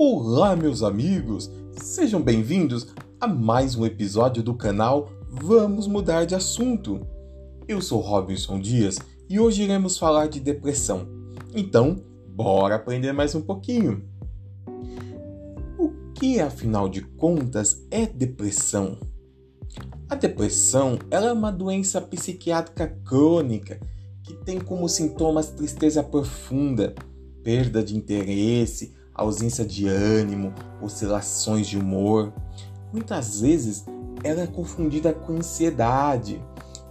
Olá, meus amigos! Sejam bem-vindos a mais um episódio do canal Vamos Mudar de Assunto. Eu sou Robinson Dias e hoje iremos falar de depressão. Então, bora aprender mais um pouquinho. O que, afinal de contas, é depressão? A depressão é uma doença psiquiátrica crônica que tem como sintomas tristeza profunda, perda de interesse, ausência de ânimo, oscilações de humor. Muitas vezes ela é confundida com ansiedade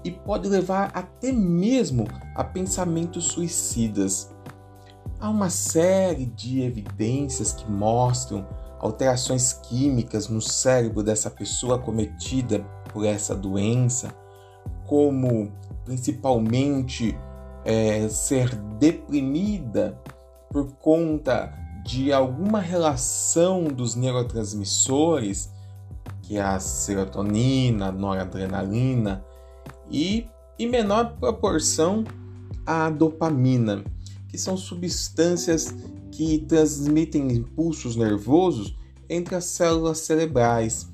e pode levar até mesmo a pensamentos suicidas. Há uma série de evidências que mostram alterações químicas no cérebro dessa pessoa cometida por essa doença, como principalmente é, ser deprimida por conta de alguma relação dos neurotransmissores, que é a serotonina, a noradrenalina, e em menor proporção a dopamina, que são substâncias que transmitem impulsos nervosos entre as células cerebrais.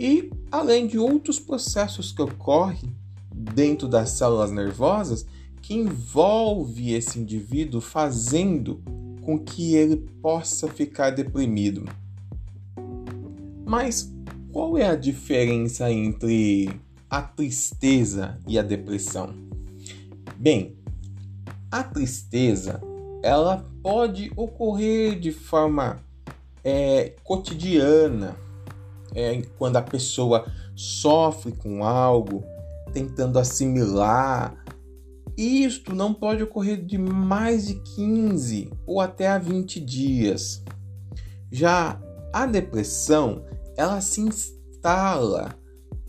E além de outros processos que ocorrem dentro das células nervosas que envolve esse indivíduo fazendo com que ele possa ficar deprimido. Mas qual é a diferença entre a tristeza e a depressão? Bem, a tristeza ela pode ocorrer de forma é, cotidiana, é, quando a pessoa sofre com algo, tentando assimilar isto não pode ocorrer de mais de 15 ou até a 20 dias. Já a depressão, ela se instala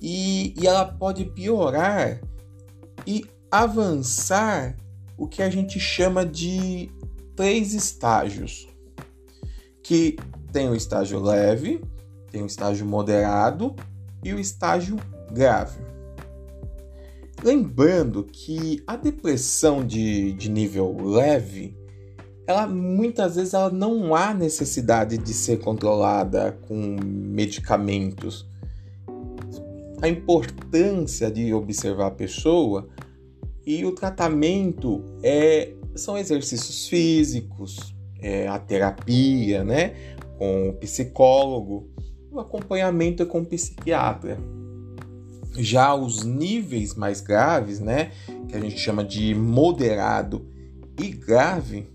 e, e ela pode piorar e avançar o que a gente chama de três estágios, que tem o estágio leve, tem o estágio moderado e o estágio grave. Lembrando que a depressão de, de nível leve, ela muitas vezes ela não há necessidade de ser controlada com medicamentos. A importância de observar a pessoa e o tratamento é, são exercícios físicos, é, a terapia, né, com o psicólogo, o acompanhamento com o psiquiatra. Já os níveis mais graves, né, que a gente chama de moderado e grave,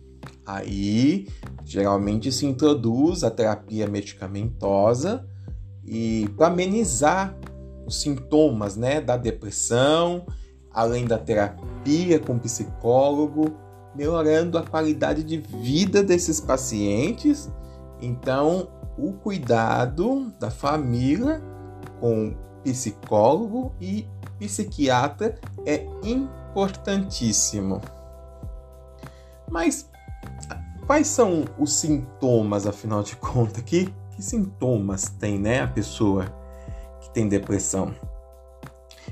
aí geralmente se introduz a terapia medicamentosa e para amenizar os sintomas, né, da depressão, além da terapia com psicólogo, melhorando a qualidade de vida desses pacientes. Então, o cuidado da família com psicólogo e psiquiatra é importantíssimo. Mas quais são os sintomas, afinal de contas? Que, que sintomas tem né, a pessoa que tem depressão?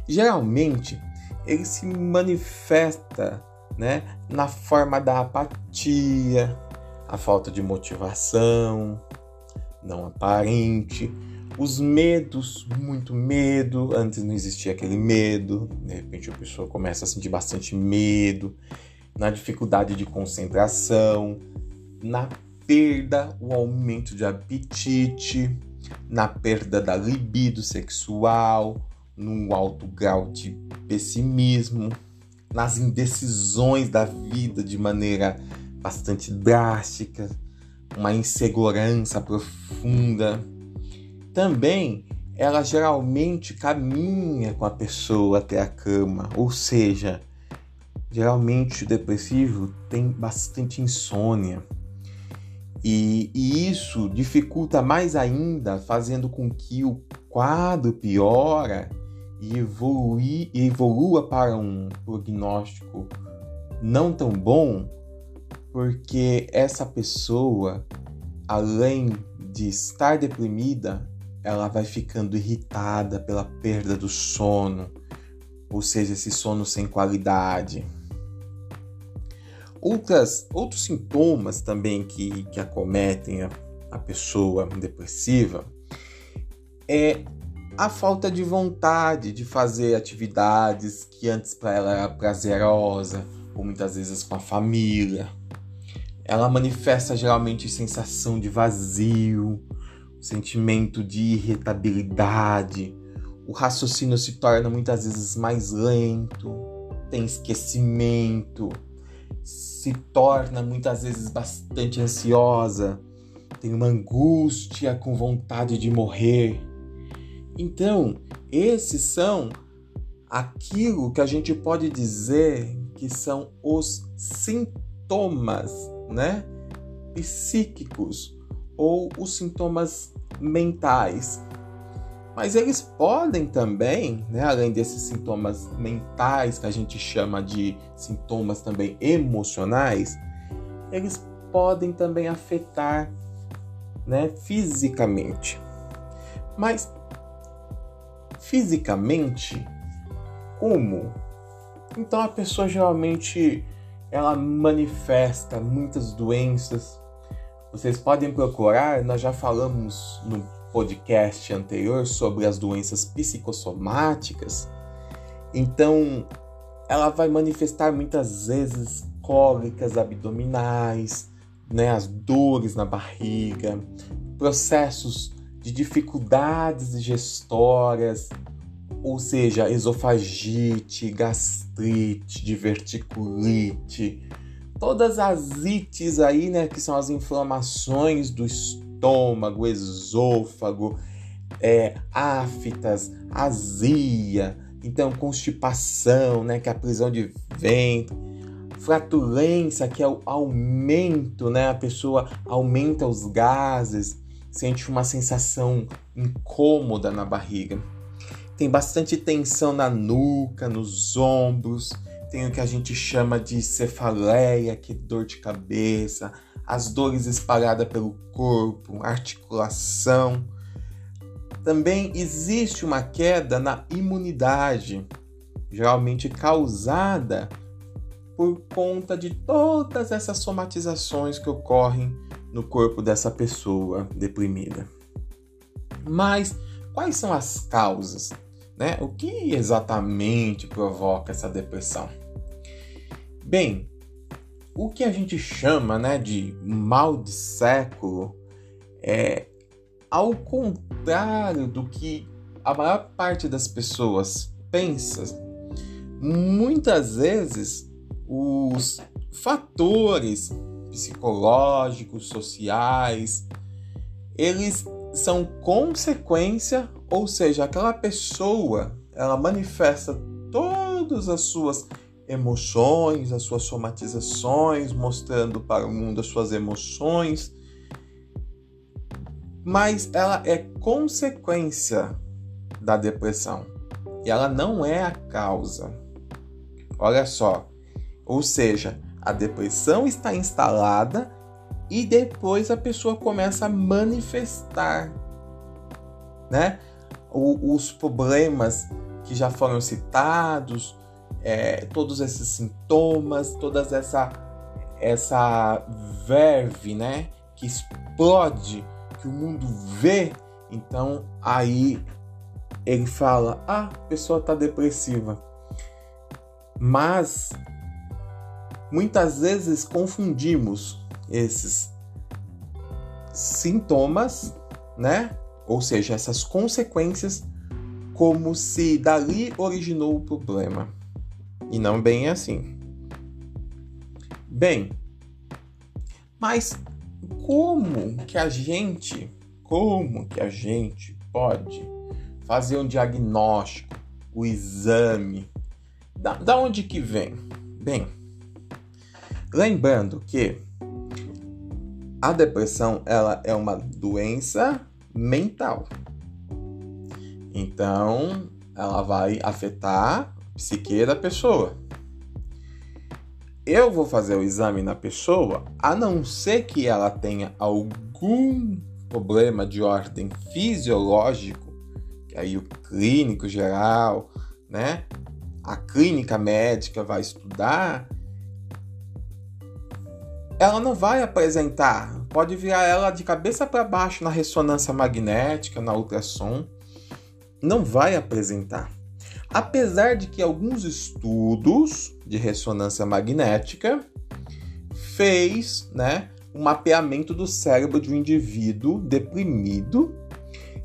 Geralmente, ele se manifesta né, na forma da apatia, a falta de motivação não aparente, os medos, muito medo, antes não existia aquele medo, de repente a pessoa começa a sentir bastante medo, na dificuldade de concentração, na perda, o aumento de apetite, na perda da libido sexual, num alto grau de pessimismo, nas indecisões da vida de maneira bastante drástica, uma insegurança profunda, também ela geralmente caminha com a pessoa até a cama, ou seja, geralmente o depressivo tem bastante insônia. E, e, isso dificulta mais ainda, fazendo com que o quadro piora e evolui, evolua para um prognóstico não tão bom, porque essa pessoa, além de estar deprimida, ela vai ficando irritada pela perda do sono, ou seja, esse sono sem qualidade. Outras, outros sintomas também que, que acometem a, a pessoa depressiva é a falta de vontade de fazer atividades que antes para ela era prazerosa, ou muitas vezes com a família. Ela manifesta geralmente sensação de vazio, sentimento de irritabilidade. O raciocínio se torna muitas vezes mais lento, tem esquecimento, se torna muitas vezes bastante ansiosa, tem uma angústia com vontade de morrer. Então, esses são aquilo que a gente pode dizer que são os sintomas, né, psíquicos ou os sintomas mentais. Mas eles podem também, né, além desses sintomas mentais que a gente chama de sintomas também emocionais, eles podem também afetar, né, fisicamente. Mas fisicamente, como? Então a pessoa geralmente ela manifesta muitas doenças. Vocês podem procurar, nós já falamos no podcast anterior sobre as doenças psicossomáticas. Então, ela vai manifestar muitas vezes cólicas abdominais, né, as dores na barriga, processos de dificuldades digestórias, ou seja, esofagite, gastrite, diverticulite, todas as ites aí, né, que são as inflamações do estômago, esôfago, é, aftas, azia, então constipação, né, que é a prisão de ventre, flatulência, que é o aumento, né, a pessoa aumenta os gases, sente uma sensação incômoda na barriga. Tem bastante tensão na nuca, nos ombros, tem o que a gente chama de cefaleia, que é dor de cabeça, as dores espalhadas pelo corpo, articulação. Também existe uma queda na imunidade, geralmente causada por conta de todas essas somatizações que ocorrem no corpo dessa pessoa deprimida. Mas quais são as causas? Né? O que exatamente provoca essa depressão? Bem, o que a gente chama né, de mal de século é ao contrário do que a maior parte das pessoas pensa, muitas vezes os fatores psicológicos, sociais, eles são consequência, ou seja, aquela pessoa, ela manifesta todas as suas emoções, as suas somatizações, mostrando para o mundo as suas emoções, mas ela é consequência da depressão e ela não é a causa. Olha só, ou seja, a depressão está instalada e depois a pessoa começa a manifestar, né? Os problemas que já foram citados, é, todos esses sintomas, todas essa essa verve, né, que explode, que o mundo vê. Então aí ele fala: "Ah, a pessoa está depressiva". Mas muitas vezes confundimos esses sintomas, né? Ou seja, essas consequências, como se dali originou o problema. E não bem assim. Bem, mas como que a gente, como que a gente pode fazer um diagnóstico, o exame? Da, da onde que vem? Bem, Lembrando que a depressão ela é uma doença mental. Então, ela vai afetar psique da pessoa. Eu vou fazer o exame na pessoa, a não ser que ela tenha algum problema de ordem fisiológico, que aí o clínico geral, né? A clínica médica vai estudar ela não vai apresentar pode virar ela de cabeça para baixo na ressonância magnética, na ultrassom, não vai apresentar. Apesar de que alguns estudos de ressonância magnética fez, né, um mapeamento do cérebro de um indivíduo deprimido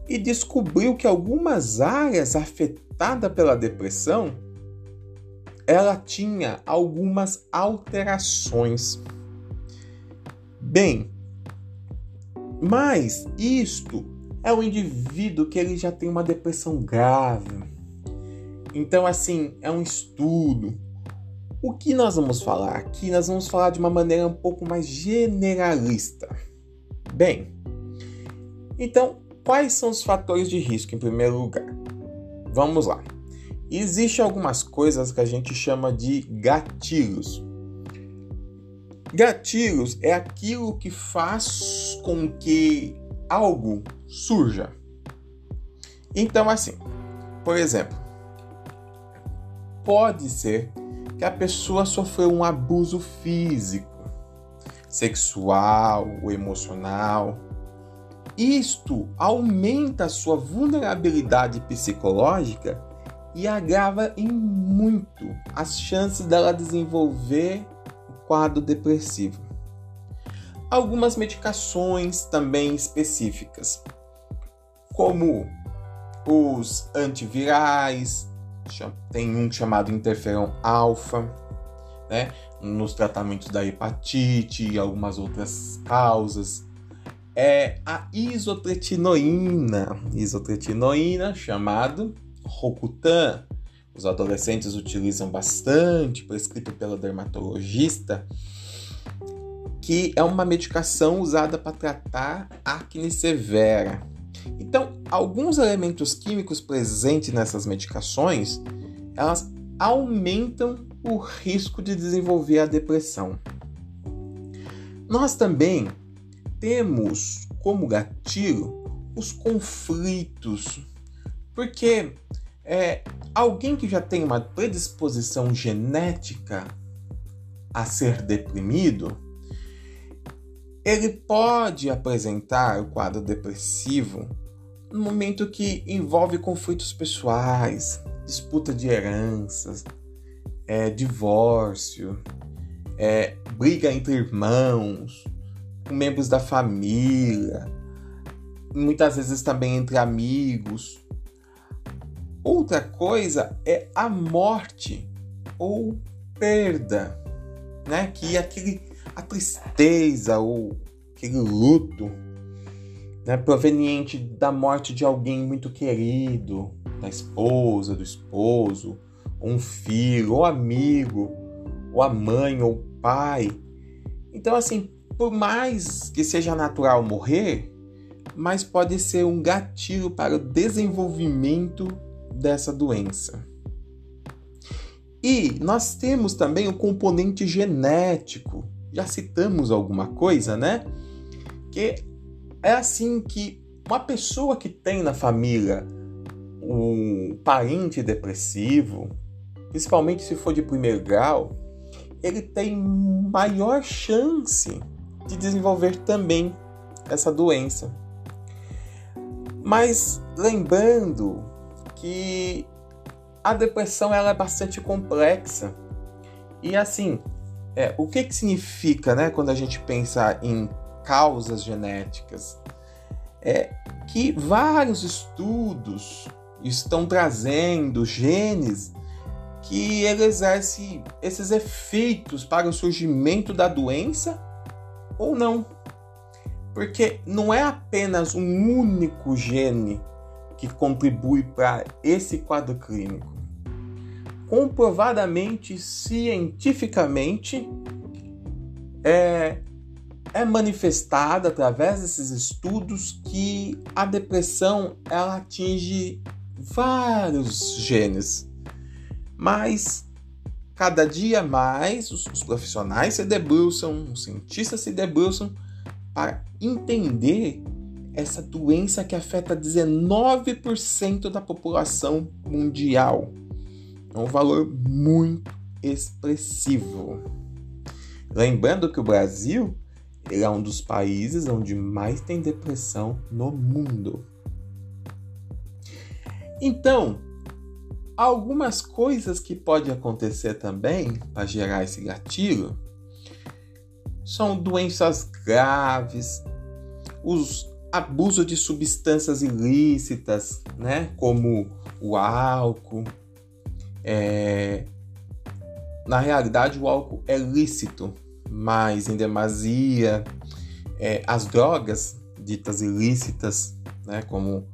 e descobriu que algumas áreas afetadas pela depressão ela tinha algumas alterações. Bem, mas isto é um indivíduo que ele já tem uma depressão grave. Então, assim, é um estudo. O que nós vamos falar aqui? Nós vamos falar de uma maneira um pouco mais generalista. Bem, então, quais são os fatores de risco em primeiro lugar? Vamos lá. Existem algumas coisas que a gente chama de gatilhos. Gatilhos é aquilo que faz com que algo surja. Então, assim, por exemplo, pode ser que a pessoa sofreu um abuso físico, sexual ou emocional. Isto aumenta sua vulnerabilidade psicológica e agrava em muito as chances dela desenvolver o quadro depressivo. Algumas medicações também específicas, como os antivirais, tem um chamado interferon alfa, né? Nos tratamentos da hepatite e algumas outras causas. É a isotretinoína, isotretinoína chamado Rocutan. Os adolescentes utilizam bastante, prescrito pela dermatologista, que é uma medicação usada para tratar acne severa. Então, alguns elementos químicos presentes nessas medicações, elas aumentam o risco de desenvolver a depressão. Nós também temos como gatilho os conflitos, porque é, alguém que já tem uma predisposição genética a ser deprimido, ele pode apresentar o quadro depressivo no momento que envolve conflitos pessoais, disputa de heranças, é, divórcio, é, briga entre irmãos, com membros da família, muitas vezes também entre amigos. Outra coisa é a morte ou perda, né? Que é aquele a tristeza ou aquele luto né, proveniente da morte de alguém muito querido, da esposa, do esposo, ou um filho, ou amigo, ou a mãe, ou o pai. Então, assim, por mais que seja natural morrer, mas pode ser um gatilho para o desenvolvimento dessa doença. E nós temos também o componente genético já citamos alguma coisa, né? Que é assim que uma pessoa que tem na família um parente depressivo, principalmente se for de primeiro grau, ele tem maior chance de desenvolver também essa doença. Mas lembrando que a depressão ela é bastante complexa. E assim, é, o que, que significa né, quando a gente pensa em causas genéticas? É que vários estudos estão trazendo genes que ele exerce esses efeitos para o surgimento da doença ou não. Porque não é apenas um único gene que contribui para esse quadro clínico comprovadamente, cientificamente, é, é manifestada através desses estudos que a depressão ela atinge vários genes, mas cada dia mais os, os profissionais se debruçam, os cientistas se debruçam para entender essa doença que afeta 19% da população mundial. É um valor muito expressivo. Lembrando que o Brasil é um dos países onde mais tem depressão no mundo. Então, algumas coisas que podem acontecer também para gerar esse gatilho são doenças graves, os abuso de substâncias ilícitas, né, como o álcool. É... Na realidade, o álcool é lícito, mas em demasia, é, as drogas ditas ilícitas, né, como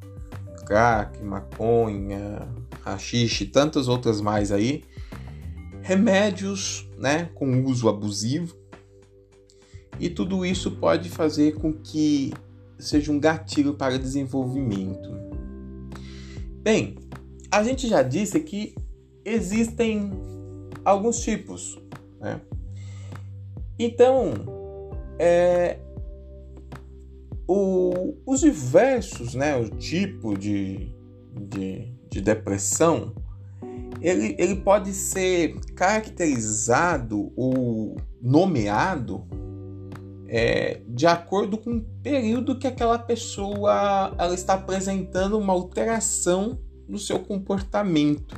crack, maconha, rachixe e tantas outras mais aí, remédios, né, com uso abusivo, e tudo isso pode fazer com que seja um gatilho para desenvolvimento. Bem, a gente já disse que existem alguns tipos, né? Então, é, o, os diversos, né, o tipo de, de, de depressão, ele, ele pode ser caracterizado ou nomeado é, de acordo com o período que aquela pessoa ela está apresentando uma alteração no seu comportamento.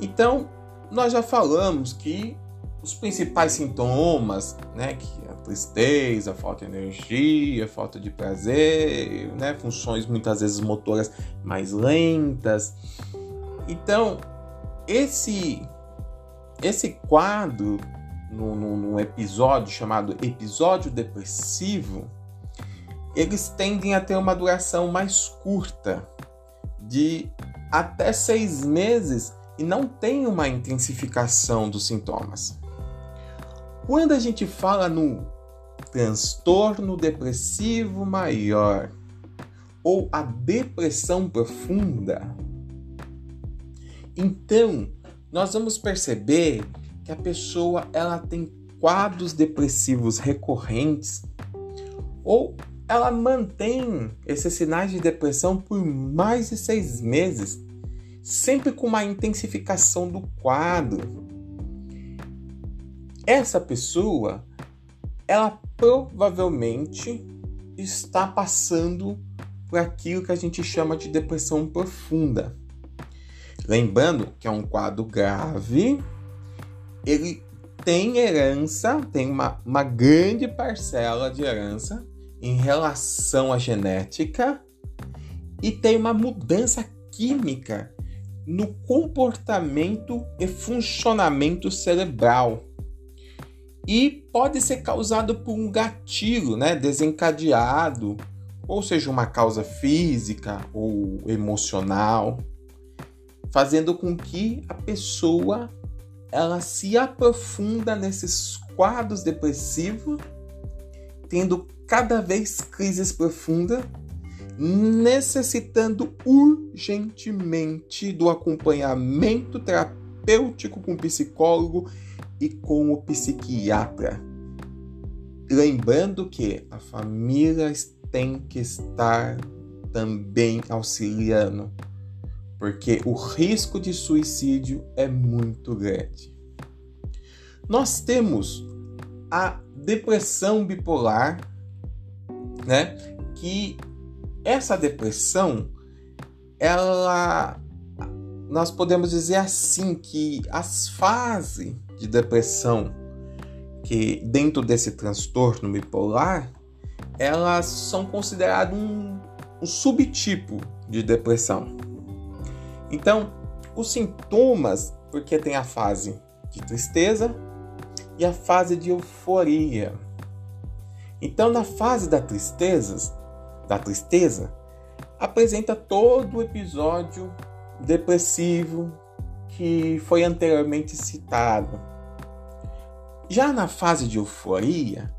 Então, nós já falamos que os principais sintomas, né, que é a tristeza, a falta de energia, a falta de prazer, né, funções muitas vezes motoras mais lentas. Então, esse esse quadro num, episódio chamado episódio depressivo, eles tendem a ter uma duração mais curta, de até seis meses, e não tem uma intensificação dos sintomas. Quando a gente fala no transtorno depressivo maior ou a depressão profunda, então nós vamos perceber que a pessoa ela tem quadros depressivos recorrentes ou ela mantém esses sinais de depressão por mais de seis meses, sempre com uma intensificação do quadro. Essa pessoa, ela provavelmente está passando por aquilo que a gente chama de depressão profunda. Lembrando que é um quadro grave ele tem herança, tem uma, uma grande parcela de herança em relação à genética e tem uma mudança química no comportamento e funcionamento cerebral. E pode ser causado por um gatilho, né, desencadeado, ou seja, uma causa física ou emocional, fazendo com que a pessoa ela se aprofunda nesses quadros depressivos, tendo cada vez crises profundas, necessitando urgentemente do acompanhamento terapêutico com o psicólogo e com o psiquiatra. Lembrando que a família tem que estar também auxiliando porque o risco de suicídio é muito grande. Nós temos a depressão bipolar, né? Que essa depressão, ela nós podemos dizer assim que as fases de depressão que dentro desse transtorno bipolar, elas são consideradas um, um subtipo de depressão. Então, os sintomas, porque tem a fase de tristeza e a fase de euforia. Então, na fase da tristeza, da tristeza, apresenta todo o episódio depressivo que foi anteriormente citado. Já na fase de euforia,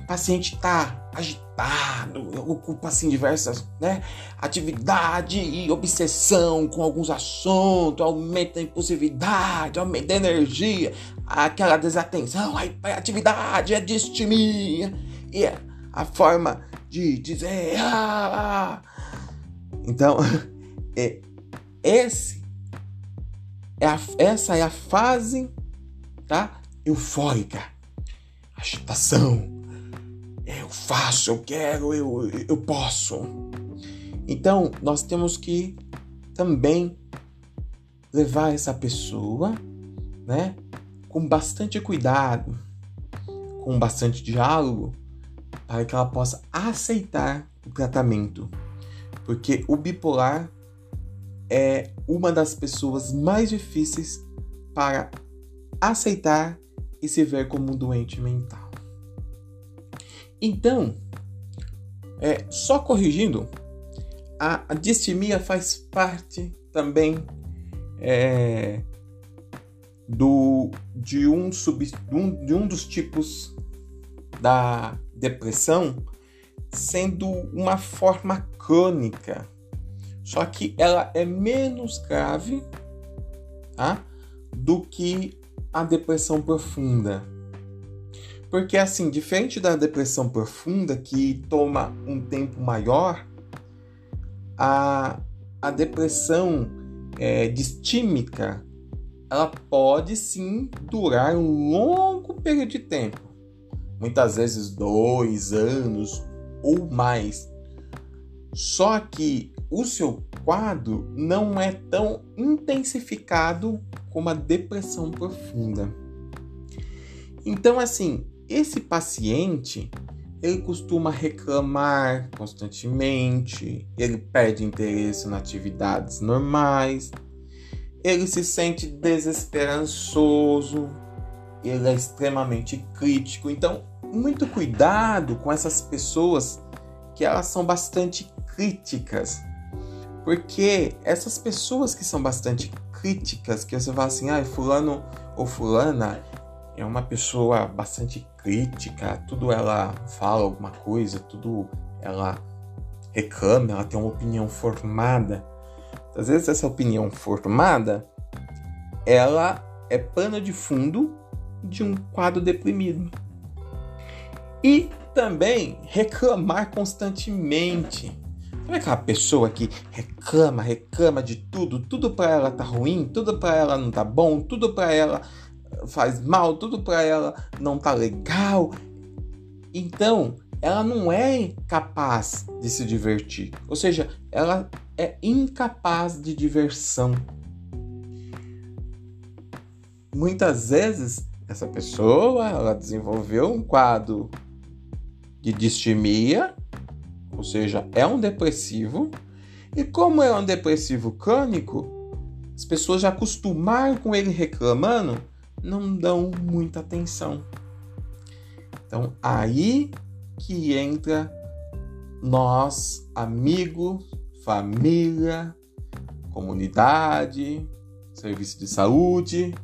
o paciente está agitado, ocupa assim diversas né, atividade e obsessão com alguns assuntos, aumenta a impulsividade, aumenta a energia, aquela desatenção, a hiperatividade, a distimia e é a forma de dizer ah, então é, esse é a, essa é a fase tá eufórica. Agitação. Eu faço, eu quero, eu, eu posso. Então, nós temos que também levar essa pessoa, né, com bastante cuidado, com bastante diálogo, para que ela possa aceitar o tratamento. Porque o bipolar é uma das pessoas mais difíceis para aceitar e se ver como um doente mental. Então, é, só corrigindo, a, a distimia faz parte também é, do, de, um sub, um, de um dos tipos da depressão, sendo uma forma crônica. Só que ela é menos grave tá? do que a depressão profunda. Porque, assim, diferente da depressão profunda, que toma um tempo maior, a, a depressão é, distímica ela pode sim durar um longo período de tempo muitas vezes dois anos ou mais. Só que o seu quadro não é tão intensificado como a depressão profunda. Então, assim, esse paciente ele costuma reclamar constantemente, ele perde interesse nas atividades normais, ele se sente desesperançoso, ele é extremamente crítico. Então, muito cuidado com essas pessoas que elas são bastante críticas. Porque essas pessoas que são bastante críticas, que você fala assim, ah, fulano ou fulana é uma pessoa bastante crítica, tudo ela fala alguma coisa, tudo ela reclama, ela tem uma opinião formada. Às vezes essa opinião formada, ela é pano de fundo de um quadro deprimido. E também reclamar constantemente. Sabe aquela pessoa que reclama, reclama de tudo, tudo para ela tá ruim, tudo para ela não tá bom, tudo para ela faz mal, tudo para ela não tá legal. Então, ela não é capaz de se divertir. Ou seja, ela é incapaz de diversão. Muitas vezes essa pessoa ela desenvolveu um quadro de distimia, ou seja, é um depressivo. E como é um depressivo crônico, as pessoas já acostumaram com ele reclamando, não dão muita atenção. Então, aí que entra nós, amigos, família, comunidade, serviço de saúde,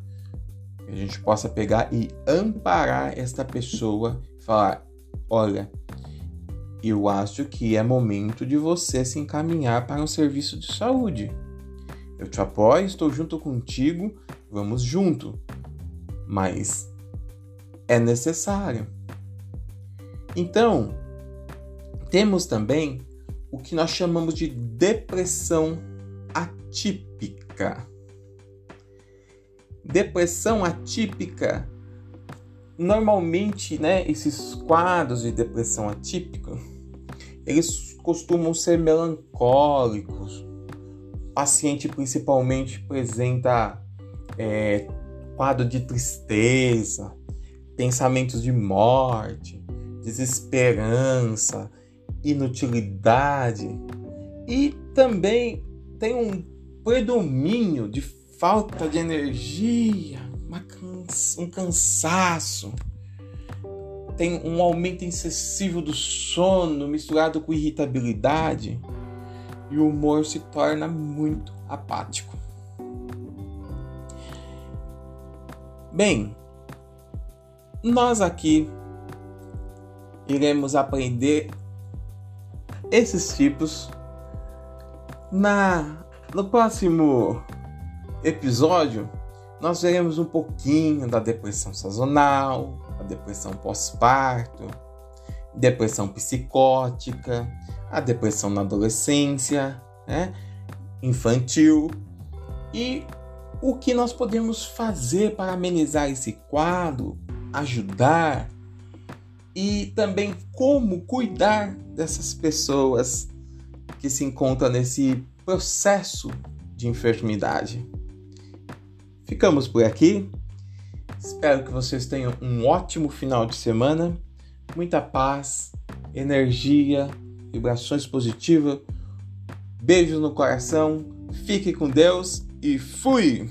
que a gente possa pegar e amparar esta pessoa e falar: Olha, eu acho que é momento de você se encaminhar para um serviço de saúde. Eu te apoio, estou junto contigo, vamos junto. Mas é necessário. Então, temos também o que nós chamamos de depressão atípica. Depressão atípica normalmente, né, esses quadros de depressão atípica, eles costumam ser melancólicos. O paciente principalmente apresenta é, quadro de tristeza, pensamentos de morte, desesperança, inutilidade e também tem um predomínio de falta de energia, um cansaço, tem um aumento excessivo do sono misturado com irritabilidade e o humor se torna muito apático. Bem, nós aqui iremos aprender esses tipos na no próximo episódio nós veremos um pouquinho da depressão sazonal, a depressão pós-parto, depressão psicótica, a depressão na adolescência, né? infantil e o que nós podemos fazer para amenizar esse quadro, ajudar e também como cuidar dessas pessoas que se encontram nesse processo de enfermidade. Ficamos por aqui. Espero que vocês tenham um ótimo final de semana, muita paz, energia, vibrações positivas. Beijos no coração, fique com Deus e fui!